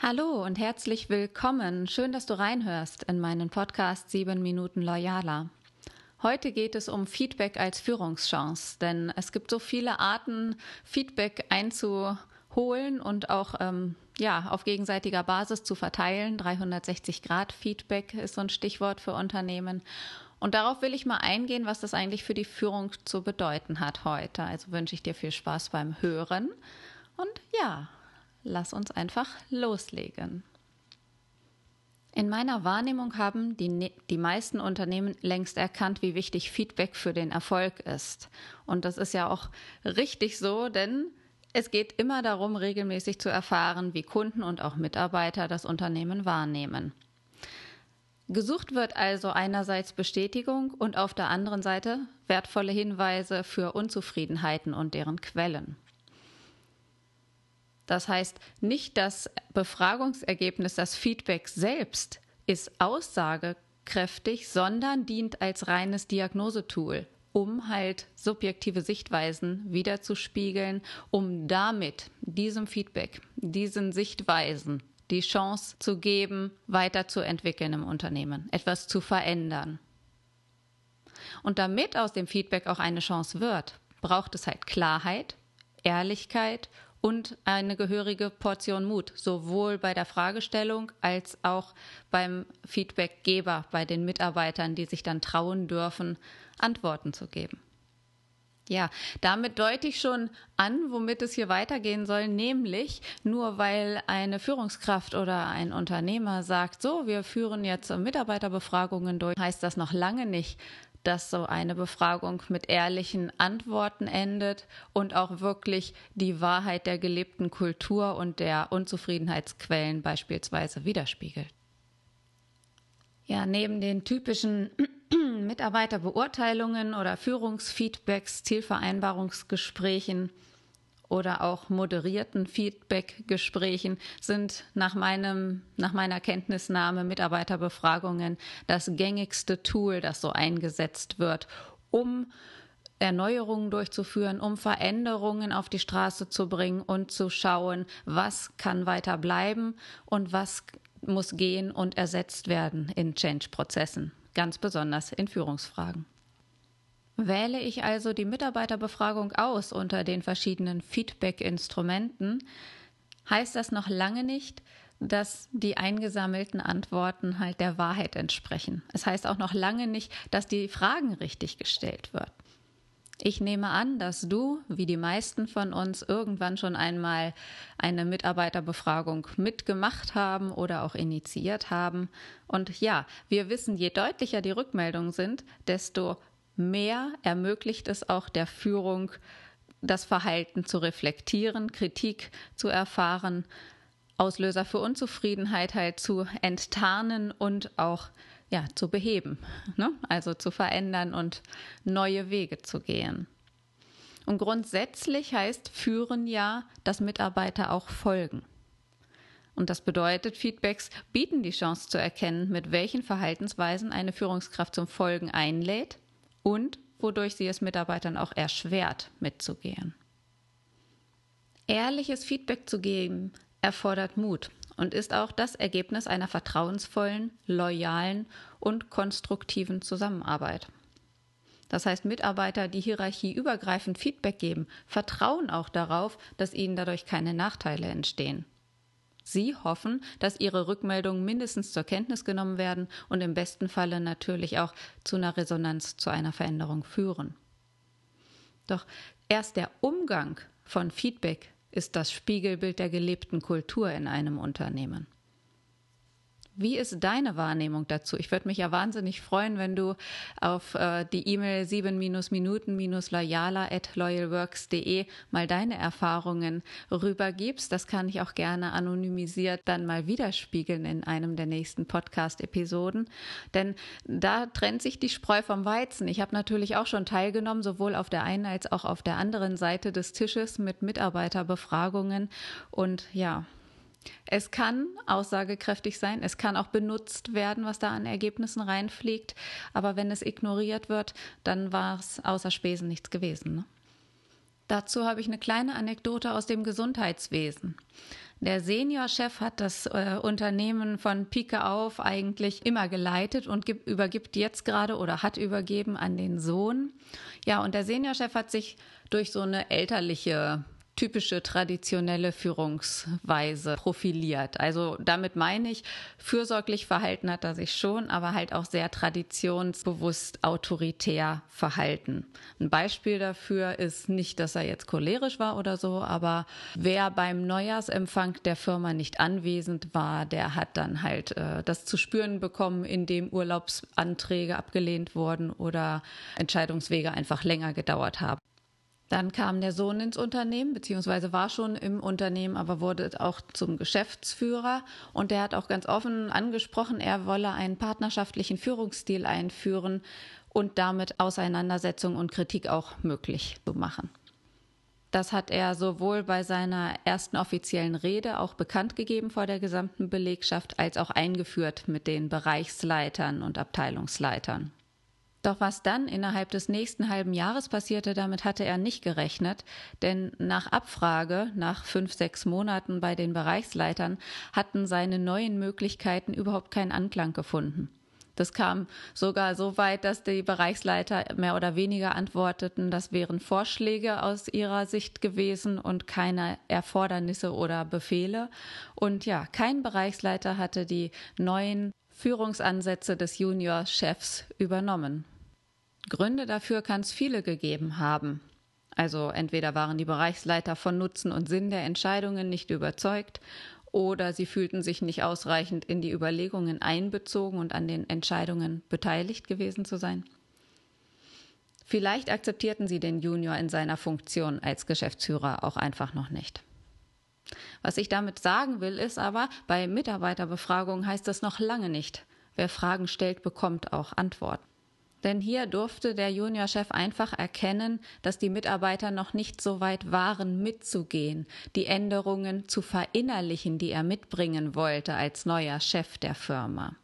Hallo und herzlich willkommen. Schön, dass du reinhörst in meinen Podcast 7 Minuten Loyaler. Heute geht es um Feedback als Führungschance, denn es gibt so viele Arten, Feedback einzuholen und auch ähm, ja, auf gegenseitiger Basis zu verteilen. 360 Grad Feedback ist so ein Stichwort für Unternehmen. Und darauf will ich mal eingehen, was das eigentlich für die Führung zu bedeuten hat heute. Also wünsche ich dir viel Spaß beim Hören. Und ja, lass uns einfach loslegen. In meiner Wahrnehmung haben die, ne-, die meisten Unternehmen längst erkannt, wie wichtig Feedback für den Erfolg ist. Und das ist ja auch richtig so, denn es geht immer darum, regelmäßig zu erfahren, wie Kunden und auch Mitarbeiter das Unternehmen wahrnehmen. Gesucht wird also einerseits Bestätigung und auf der anderen Seite wertvolle Hinweise für Unzufriedenheiten und deren Quellen. Das heißt, nicht das Befragungsergebnis, das Feedback selbst ist aussagekräftig, sondern dient als reines Diagnosetool, um halt subjektive Sichtweisen wiederzuspiegeln, um damit diesem Feedback, diesen Sichtweisen die Chance zu geben, weiterzuentwickeln im Unternehmen, etwas zu verändern. Und damit aus dem Feedback auch eine Chance wird, braucht es halt Klarheit, Ehrlichkeit und eine gehörige Portion Mut, sowohl bei der Fragestellung als auch beim Feedbackgeber, bei den Mitarbeitern, die sich dann trauen dürfen, Antworten zu geben. Ja, damit deute ich schon an, womit es hier weitergehen soll, nämlich nur weil eine Führungskraft oder ein Unternehmer sagt, so, wir führen jetzt Mitarbeiterbefragungen durch, heißt das noch lange nicht, dass so eine Befragung mit ehrlichen Antworten endet und auch wirklich die Wahrheit der gelebten Kultur und der Unzufriedenheitsquellen beispielsweise widerspiegelt. Ja, neben den typischen Mitarbeiterbeurteilungen oder Führungsfeedbacks, Zielvereinbarungsgesprächen oder auch moderierten Feedback-Gesprächen sind nach meinem, nach meiner Kenntnisnahme Mitarbeiterbefragungen das gängigste Tool, das so eingesetzt wird, um Erneuerungen durchzuführen, um Veränderungen auf die Straße zu bringen und zu schauen, was kann weiter bleiben und was muss gehen und ersetzt werden in Change-Prozessen, ganz besonders in Führungsfragen. Wähle ich also die Mitarbeiterbefragung aus unter den verschiedenen Feedback-Instrumenten, heißt das noch lange nicht, dass die eingesammelten Antworten halt der Wahrheit entsprechen. Es heißt auch noch lange nicht, dass die Fragen richtig gestellt wird. Ich nehme an, dass du, wie die meisten von uns, irgendwann schon einmal eine Mitarbeiterbefragung mitgemacht haben oder auch initiiert haben. Und ja, wir wissen, je deutlicher die Rückmeldungen sind, desto mehr ermöglicht es auch der Führung, das Verhalten zu reflektieren, Kritik zu erfahren, Auslöser für Unzufriedenheit halt zu enttarnen und auch ja, zu beheben, ne? also zu verändern und neue Wege zu gehen. Und grundsätzlich heißt führen ja, dass Mitarbeiter auch folgen. Und das bedeutet, Feedbacks bieten die Chance zu erkennen, mit welchen Verhaltensweisen eine Führungskraft zum Folgen einlädt und wodurch sie es Mitarbeitern auch erschwert, mitzugehen. Ehrliches Feedback zu geben erfordert Mut und ist auch das Ergebnis einer vertrauensvollen, loyalen und konstruktiven Zusammenarbeit. Das heißt, Mitarbeiter, die hierarchieübergreifend Feedback geben, vertrauen auch darauf, dass ihnen dadurch keine Nachteile entstehen. Sie hoffen, dass Ihre Rückmeldungen mindestens zur Kenntnis genommen werden und im besten Falle natürlich auch zu einer Resonanz, zu einer Veränderung führen. Doch erst der Umgang von Feedback ist das Spiegelbild der gelebten Kultur in einem Unternehmen. Wie ist deine Wahrnehmung dazu? Ich würde mich ja wahnsinnig freuen, wenn du auf äh, die E-Mail 7-Minuten-Loyaler at loyalworks.de mal deine Erfahrungen rübergibst. Das kann ich auch gerne anonymisiert dann mal widerspiegeln in einem der nächsten Podcast-Episoden. Denn da trennt sich die Spreu vom Weizen. Ich habe natürlich auch schon teilgenommen, sowohl auf der einen als auch auf der anderen Seite des Tisches mit Mitarbeiterbefragungen. Und ja, es kann aussagekräftig sein, es kann auch benutzt werden, was da an Ergebnissen reinfliegt, aber wenn es ignoriert wird, dann war es außer Spesen nichts gewesen. Ne? Dazu habe ich eine kleine Anekdote aus dem Gesundheitswesen. Der Seniorchef hat das äh, Unternehmen von Pike auf eigentlich immer geleitet und gibt, übergibt jetzt gerade oder hat übergeben an den Sohn. Ja, und der Seniorchef hat sich durch so eine elterliche typische traditionelle Führungsweise profiliert. Also damit meine ich, fürsorglich verhalten hat er sich schon, aber halt auch sehr traditionsbewusst autoritär verhalten. Ein Beispiel dafür ist nicht, dass er jetzt cholerisch war oder so, aber wer beim Neujahrsempfang der Firma nicht anwesend war, der hat dann halt äh, das zu spüren bekommen, indem Urlaubsanträge abgelehnt wurden oder Entscheidungswege einfach länger gedauert haben. Dann kam der Sohn ins Unternehmen, beziehungsweise war schon im Unternehmen, aber wurde auch zum Geschäftsführer. Und der hat auch ganz offen angesprochen, er wolle einen partnerschaftlichen Führungsstil einführen und damit Auseinandersetzung und Kritik auch möglich zu machen. Das hat er sowohl bei seiner ersten offiziellen Rede auch bekannt gegeben vor der gesamten Belegschaft, als auch eingeführt mit den Bereichsleitern und Abteilungsleitern. Doch was dann innerhalb des nächsten halben Jahres passierte, damit hatte er nicht gerechnet, denn nach Abfrage, nach fünf, sechs Monaten bei den Bereichsleitern, hatten seine neuen Möglichkeiten überhaupt keinen Anklang gefunden. Das kam sogar so weit, dass die Bereichsleiter mehr oder weniger antworteten, das wären Vorschläge aus ihrer Sicht gewesen und keine Erfordernisse oder Befehle. Und ja, kein Bereichsleiter hatte die neuen Führungsansätze des Junior-Chefs übernommen. Gründe dafür kann es viele gegeben haben. Also entweder waren die Bereichsleiter von Nutzen und Sinn der Entscheidungen nicht überzeugt oder sie fühlten sich nicht ausreichend in die Überlegungen einbezogen und an den Entscheidungen beteiligt gewesen zu sein. Vielleicht akzeptierten sie den Junior in seiner Funktion als Geschäftsführer auch einfach noch nicht. Was ich damit sagen will, ist aber, bei Mitarbeiterbefragungen heißt das noch lange nicht. Wer Fragen stellt, bekommt auch Antworten. Denn hier durfte der Juniorchef einfach erkennen, dass die Mitarbeiter noch nicht so weit waren, mitzugehen, die Änderungen zu verinnerlichen, die er mitbringen wollte als neuer Chef der Firma.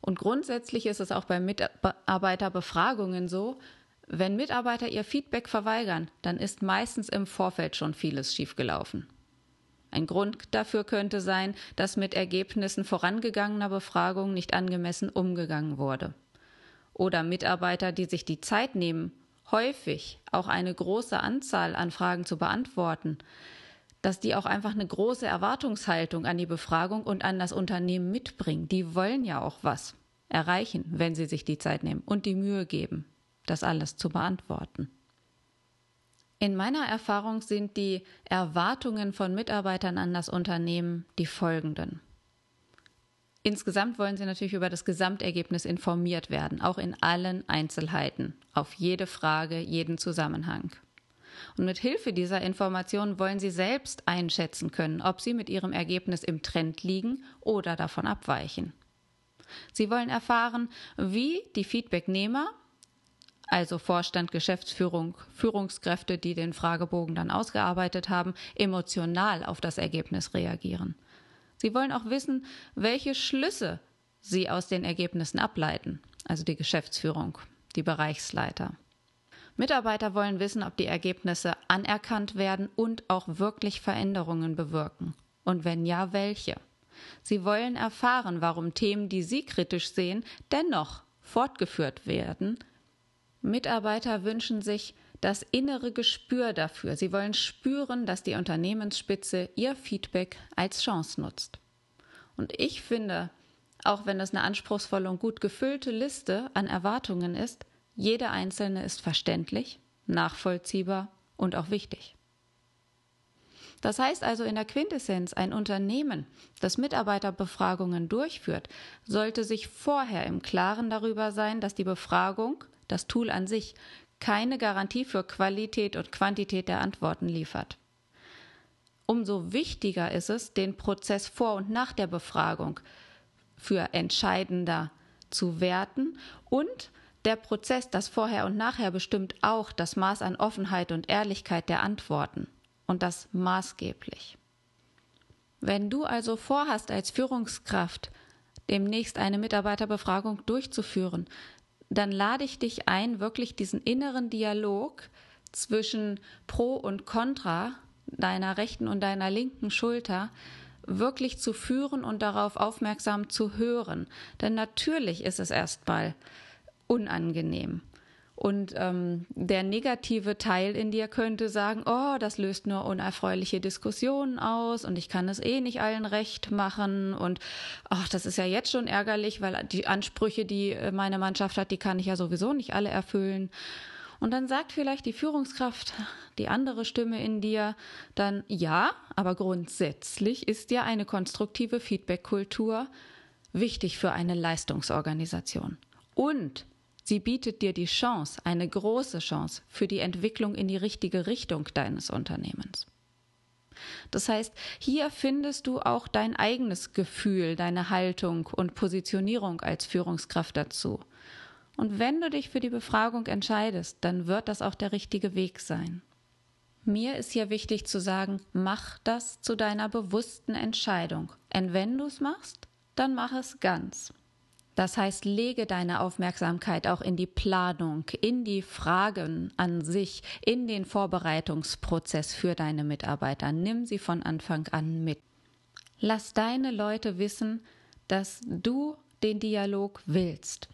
Und grundsätzlich ist es auch bei Mitarbeiterbefragungen so, wenn Mitarbeiter ihr Feedback verweigern, dann ist meistens im Vorfeld schon vieles schiefgelaufen. Ein Grund dafür könnte sein, dass mit Ergebnissen vorangegangener Befragungen nicht angemessen umgegangen wurde. Oder Mitarbeiter, die sich die Zeit nehmen, häufig auch eine große Anzahl an Fragen zu beantworten, dass die auch einfach eine große Erwartungshaltung an die Befragung und an das Unternehmen mitbringen. Die wollen ja auch was erreichen, wenn sie sich die Zeit nehmen und die Mühe geben, das alles zu beantworten. In meiner Erfahrung sind die Erwartungen von Mitarbeitern an das Unternehmen die folgenden. Insgesamt wollen sie natürlich über das Gesamtergebnis informiert werden, auch in allen Einzelheiten, auf jede Frage, jeden Zusammenhang. Und mit Hilfe dieser Informationen wollen sie selbst einschätzen können, ob sie mit ihrem Ergebnis im Trend liegen oder davon abweichen. Sie wollen erfahren, wie die Feedbacknehmer also Vorstand, Geschäftsführung, Führungskräfte, die den Fragebogen dann ausgearbeitet haben, emotional auf das Ergebnis reagieren. Sie wollen auch wissen, welche Schlüsse sie aus den Ergebnissen ableiten, also die Geschäftsführung, die Bereichsleiter. Mitarbeiter wollen wissen, ob die Ergebnisse anerkannt werden und auch wirklich Veränderungen bewirken. Und wenn ja, welche. Sie wollen erfahren, warum Themen, die sie kritisch sehen, dennoch fortgeführt werden, Mitarbeiter wünschen sich das innere Gespür dafür. Sie wollen spüren, dass die Unternehmensspitze ihr Feedback als Chance nutzt. Und ich finde, auch wenn es eine anspruchsvolle und gut gefüllte Liste an Erwartungen ist, jede einzelne ist verständlich, nachvollziehbar und auch wichtig. Das heißt also in der Quintessenz, ein Unternehmen, das Mitarbeiterbefragungen durchführt, sollte sich vorher im Klaren darüber sein, dass die Befragung das Tool an sich, keine Garantie für Qualität und Quantität der Antworten liefert. Umso wichtiger ist es, den Prozess vor und nach der Befragung für entscheidender zu werten und der Prozess, das Vorher und Nachher, bestimmt auch das Maß an Offenheit und Ehrlichkeit der Antworten und das maßgeblich. Wenn du also vorhast, als Führungskraft demnächst eine Mitarbeiterbefragung durchzuführen, dann lade ich dich ein, wirklich diesen inneren Dialog zwischen Pro und Contra deiner rechten und deiner linken Schulter wirklich zu führen und darauf aufmerksam zu hören. Denn natürlich ist es erstmal unangenehm. Und ähm, der negative Teil in dir könnte sagen, oh, das löst nur unerfreuliche Diskussionen aus und ich kann es eh nicht allen recht machen und ach, das ist ja jetzt schon ärgerlich, weil die Ansprüche, die äh, meine Mannschaft hat, die kann ich ja sowieso nicht alle erfüllen. Und dann sagt vielleicht die Führungskraft, die andere Stimme in dir, dann ja, aber grundsätzlich ist ja eine konstruktive Feedback-Kultur wichtig für eine Leistungsorganisation. Und Sie bietet dir die Chance, eine große Chance für die Entwicklung in die richtige Richtung deines Unternehmens. Das heißt, hier findest du auch dein eigenes Gefühl, deine Haltung und Positionierung als Führungskraft dazu. Und wenn du dich für die Befragung entscheidest, dann wird das auch der richtige Weg sein. Mir ist hier wichtig zu sagen, mach das zu deiner bewussten Entscheidung. Und wenn du es machst, dann mach es ganz. Das heißt, lege deine Aufmerksamkeit auch in die Planung, in die Fragen an sich, in den Vorbereitungsprozess für deine Mitarbeiter. Nimm sie von Anfang an mit. Lass deine Leute wissen, dass du den Dialog willst,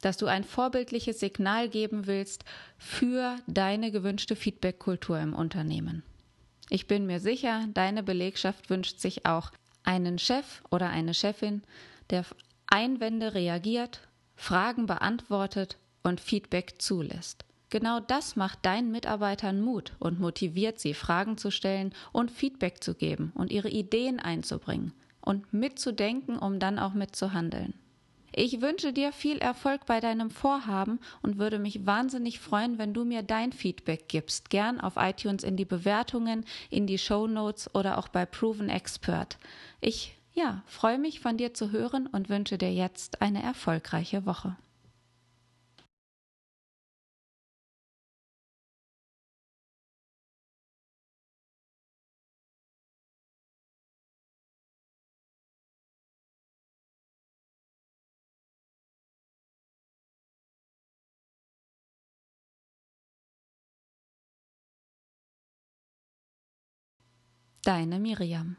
dass du ein vorbildliches Signal geben willst für deine gewünschte Feedback-Kultur im Unternehmen. Ich bin mir sicher, deine Belegschaft wünscht sich auch einen Chef oder eine Chefin, der Einwände reagiert, Fragen beantwortet und Feedback zulässt. Genau das macht deinen Mitarbeitern Mut und motiviert sie, Fragen zu stellen und Feedback zu geben und ihre Ideen einzubringen und mitzudenken, um dann auch mitzuhandeln. Ich wünsche dir viel Erfolg bei deinem Vorhaben und würde mich wahnsinnig freuen, wenn du mir dein Feedback gibst. Gern auf iTunes in die Bewertungen, in die Show Notes oder auch bei Proven Expert. Ich ja, freue mich von dir zu hören und wünsche dir jetzt eine erfolgreiche Woche. Deine Miriam